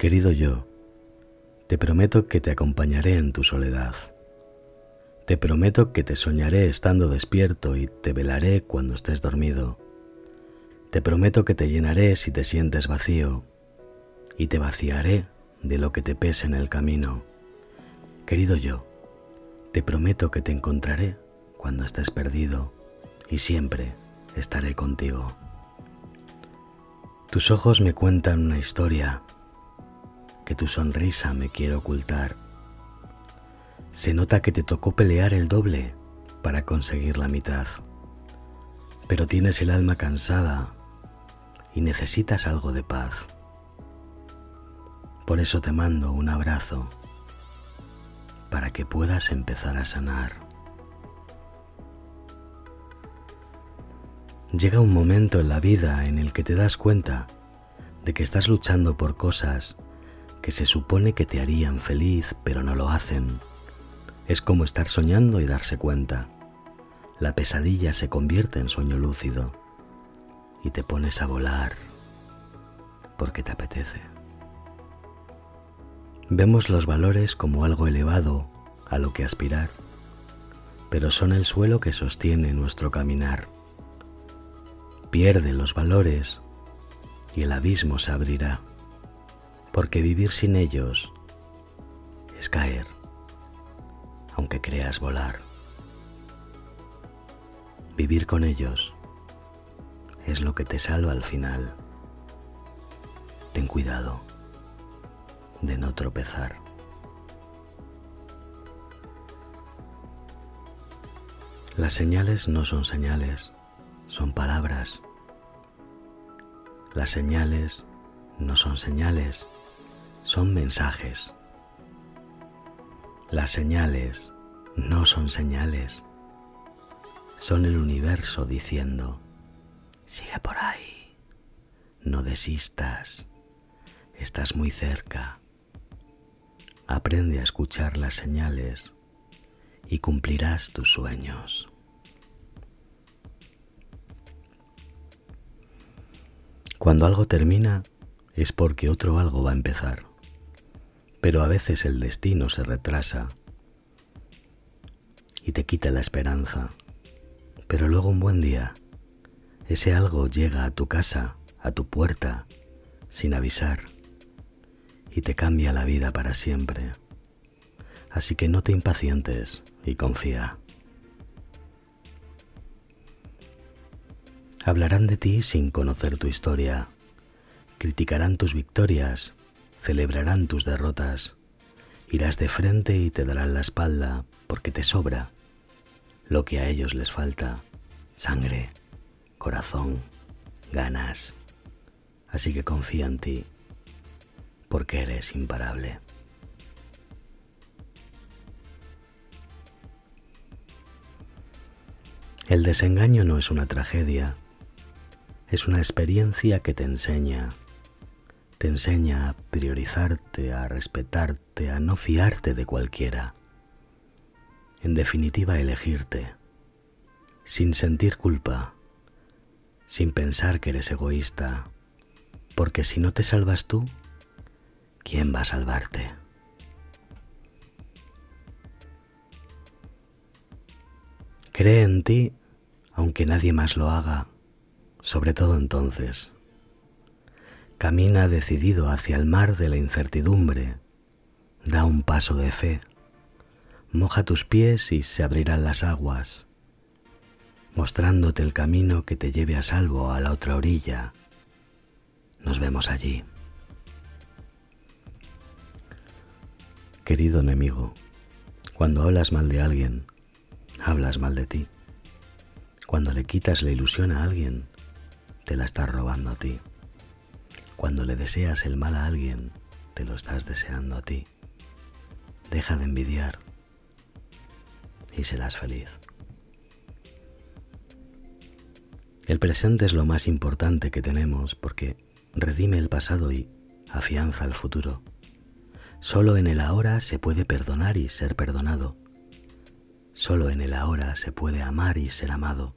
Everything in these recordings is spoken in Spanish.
Querido yo, te prometo que te acompañaré en tu soledad. Te prometo que te soñaré estando despierto y te velaré cuando estés dormido. Te prometo que te llenaré si te sientes vacío y te vaciaré de lo que te pese en el camino. Querido yo, te prometo que te encontraré cuando estés perdido y siempre estaré contigo. Tus ojos me cuentan una historia que tu sonrisa me quiere ocultar. Se nota que te tocó pelear el doble para conseguir la mitad, pero tienes el alma cansada y necesitas algo de paz. Por eso te mando un abrazo para que puedas empezar a sanar. Llega un momento en la vida en el que te das cuenta de que estás luchando por cosas que se supone que te harían feliz, pero no lo hacen. Es como estar soñando y darse cuenta. La pesadilla se convierte en sueño lúcido y te pones a volar porque te apetece. Vemos los valores como algo elevado a lo que aspirar, pero son el suelo que sostiene nuestro caminar. Pierde los valores y el abismo se abrirá, porque vivir sin ellos es caer, aunque creas volar. Vivir con ellos es lo que te salva al final. Ten cuidado de no tropezar. Las señales no son señales, son palabras. Las señales no son señales, son mensajes. Las señales no son señales, son el universo diciendo, sigue por ahí, no desistas, estás muy cerca. Aprende a escuchar las señales y cumplirás tus sueños. Cuando algo termina es porque otro algo va a empezar, pero a veces el destino se retrasa y te quita la esperanza, pero luego un buen día ese algo llega a tu casa, a tu puerta, sin avisar y te cambia la vida para siempre. Así que no te impacientes y confía. Hablarán de ti sin conocer tu historia, criticarán tus victorias, celebrarán tus derrotas, irás de frente y te darán la espalda porque te sobra lo que a ellos les falta, sangre, corazón, ganas. Así que confía en ti porque eres imparable. El desengaño no es una tragedia, es una experiencia que te enseña, te enseña a priorizarte, a respetarte, a no fiarte de cualquiera. En definitiva, elegirte, sin sentir culpa, sin pensar que eres egoísta, porque si no te salvas tú, ¿quién va a salvarte? Cree en ti aunque nadie más lo haga, sobre todo entonces. Camina decidido hacia el mar de la incertidumbre, da un paso de fe, moja tus pies y se abrirán las aguas, mostrándote el camino que te lleve a salvo a la otra orilla. Nos vemos allí. Querido enemigo, cuando hablas mal de alguien, hablas mal de ti. Cuando le quitas la ilusión a alguien, te la estás robando a ti. Cuando le deseas el mal a alguien, te lo estás deseando a ti. Deja de envidiar y serás feliz. El presente es lo más importante que tenemos porque redime el pasado y afianza el futuro. Solo en el ahora se puede perdonar y ser perdonado. Solo en el ahora se puede amar y ser amado.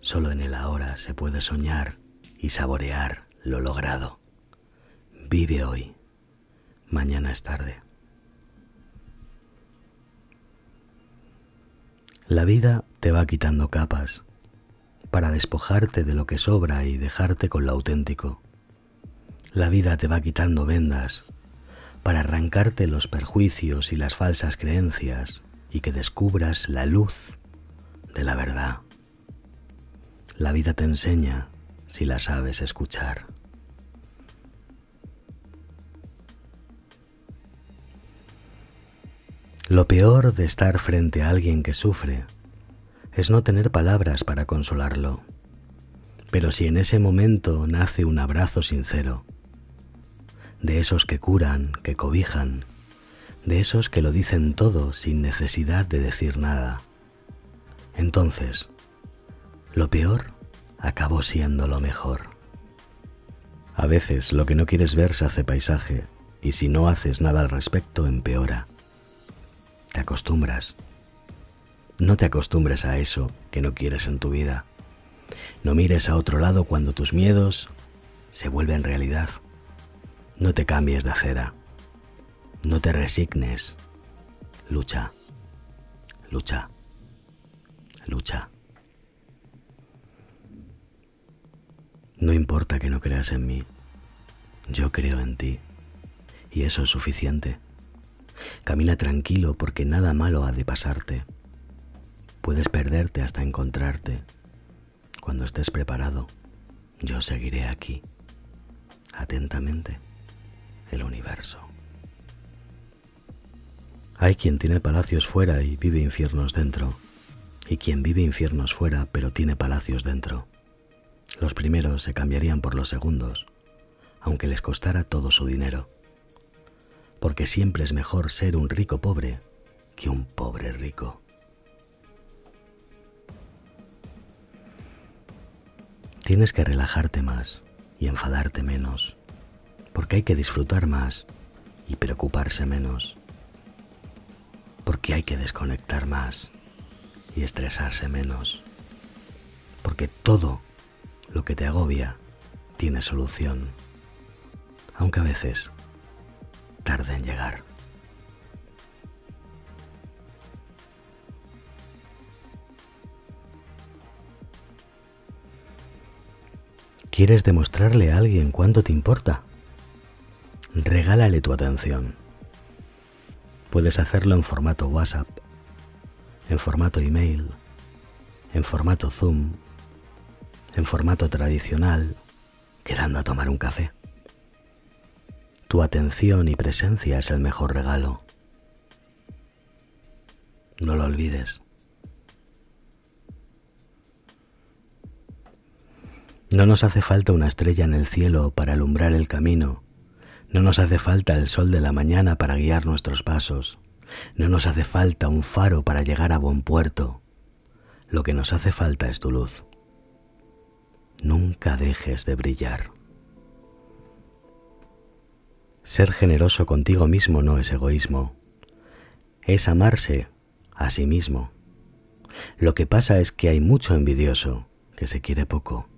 Solo en el ahora se puede soñar y saborear lo logrado. Vive hoy mañana es tarde. La vida te va quitando capas para despojarte de lo que sobra y dejarte con lo auténtico. La vida te va quitando vendas para arrancarte los perjuicios y las falsas creencias y que descubras la luz de la verdad. La vida te enseña si la sabes escuchar. Lo peor de estar frente a alguien que sufre es no tener palabras para consolarlo. Pero si en ese momento nace un abrazo sincero, de esos que curan, que cobijan, de esos que lo dicen todo sin necesidad de decir nada, entonces, lo peor acabó siendo lo mejor. A veces lo que no quieres ver se hace paisaje y si no haces nada al respecto empeora. Te acostumbras no te acostumbres a eso que no quieres en tu vida. No mires a otro lado cuando tus miedos se vuelven realidad. No te cambies de acera. No te resignes. Lucha. Lucha. Lucha. No importa que no creas en mí. Yo creo en ti. Y eso es suficiente. Camina tranquilo porque nada malo ha de pasarte. Puedes perderte hasta encontrarte. Cuando estés preparado, yo seguiré aquí, atentamente, el universo. Hay quien tiene palacios fuera y vive infiernos dentro, y quien vive infiernos fuera pero tiene palacios dentro. Los primeros se cambiarían por los segundos, aunque les costara todo su dinero, porque siempre es mejor ser un rico pobre que un pobre rico. Tienes que relajarte más y enfadarte menos, porque hay que disfrutar más y preocuparse menos, porque hay que desconectar más y estresarse menos, porque todo lo que te agobia tiene solución, aunque a veces tarde en llegar. ¿Quieres demostrarle a alguien cuánto te importa? Regálale tu atención. Puedes hacerlo en formato WhatsApp, en formato email, en formato Zoom, en formato tradicional, quedando a tomar un café. Tu atención y presencia es el mejor regalo. No lo olvides. No nos hace falta una estrella en el cielo para alumbrar el camino. No nos hace falta el sol de la mañana para guiar nuestros pasos. No nos hace falta un faro para llegar a buen puerto. Lo que nos hace falta es tu luz. Nunca dejes de brillar. Ser generoso contigo mismo no es egoísmo. Es amarse a sí mismo. Lo que pasa es que hay mucho envidioso que se quiere poco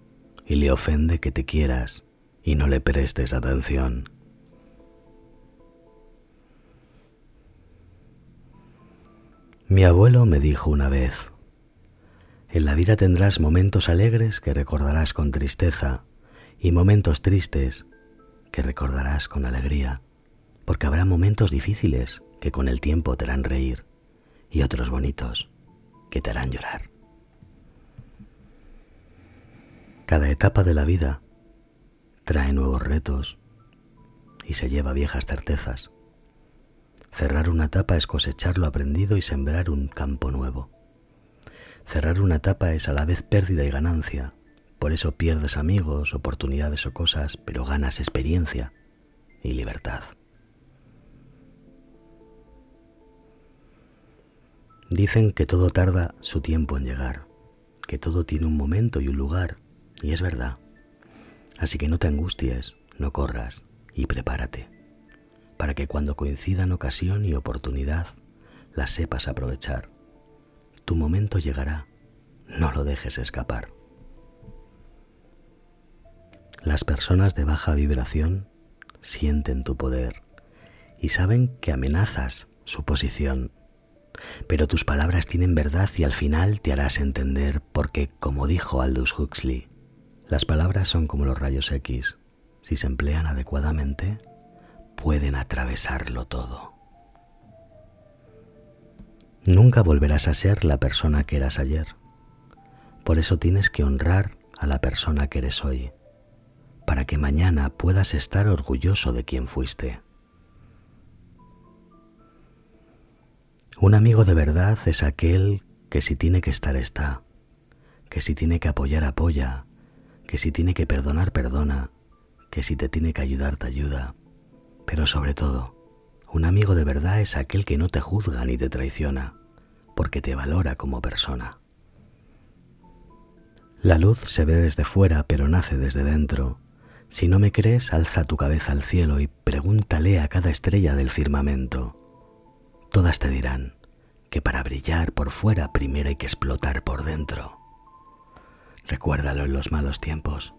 y le ofende que te quieras y no le prestes atención. Mi abuelo me dijo una vez, en la vida tendrás momentos alegres que recordarás con tristeza y momentos tristes que recordarás con alegría, porque habrá momentos difíciles que con el tiempo te harán reír y otros bonitos que te harán llorar. Cada etapa de la vida trae nuevos retos y se lleva viejas certezas. Cerrar una etapa es cosechar lo aprendido y sembrar un campo nuevo. Cerrar una etapa es a la vez pérdida y ganancia. Por eso pierdes amigos, oportunidades o cosas, pero ganas experiencia y libertad. Dicen que todo tarda su tiempo en llegar, que todo tiene un momento y un lugar y es verdad. Así que no te angusties, no corras y prepárate, para que cuando coincidan ocasión y oportunidad, las sepas aprovechar. Tu momento llegará, no lo dejes escapar. Las personas de baja vibración sienten tu poder y saben que amenazas su posición. Pero tus palabras tienen verdad y al final te harás entender porque, como dijo Aldous Huxley, las palabras son como los rayos X. Si se emplean adecuadamente, pueden atravesarlo todo. Nunca volverás a ser la persona que eras ayer. Por eso tienes que honrar a la persona que eres hoy, para que mañana puedas estar orgulloso de quien fuiste. Un amigo de verdad es aquel que si tiene que estar está, que si tiene que apoyar apoya, que si tiene que perdonar perdona, que si te tiene que ayudar te ayuda. Pero sobre todo, un amigo de verdad es aquel que no te juzga ni te traiciona, porque te valora como persona. La luz se ve desde fuera, pero nace desde dentro. Si no me crees, alza tu cabeza al cielo y pregúntale a cada estrella del firmamento. Todas te dirán que para brillar por fuera primero hay que explotar por dentro. Recuérdalo en los malos tiempos.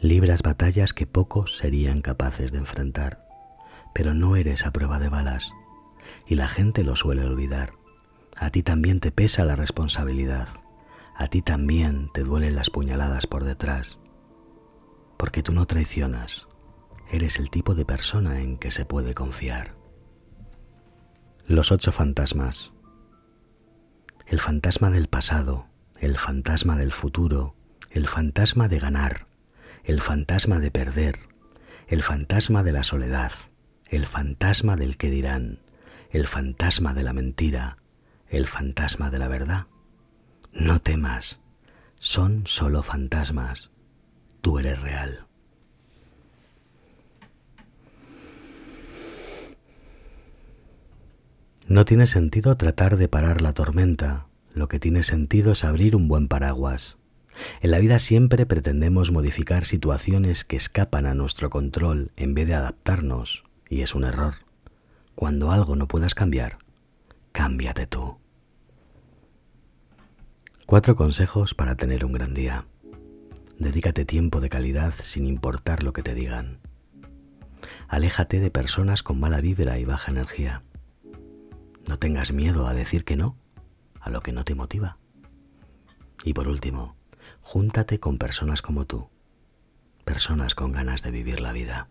Libras batallas que pocos serían capaces de enfrentar, pero no eres a prueba de balas y la gente lo suele olvidar. A ti también te pesa la responsabilidad. A ti también te duelen las puñaladas por detrás. Porque tú no traicionas. Eres el tipo de persona en que se puede confiar. Los ocho fantasmas. El fantasma del pasado, el fantasma del futuro, el fantasma de ganar, el fantasma de perder, el fantasma de la soledad, el fantasma del que dirán, el fantasma de la mentira, el fantasma de la verdad. No temas, son solo fantasmas, tú eres real. No tiene sentido tratar de parar la tormenta, lo que tiene sentido es abrir un buen paraguas. En la vida siempre pretendemos modificar situaciones que escapan a nuestro control en vez de adaptarnos, y es un error. Cuando algo no puedas cambiar, cámbiate tú. Cuatro consejos para tener un gran día. Dedícate tiempo de calidad sin importar lo que te digan. Aléjate de personas con mala vibra y baja energía. No tengas miedo a decir que no a lo que no te motiva. Y por último, júntate con personas como tú, personas con ganas de vivir la vida.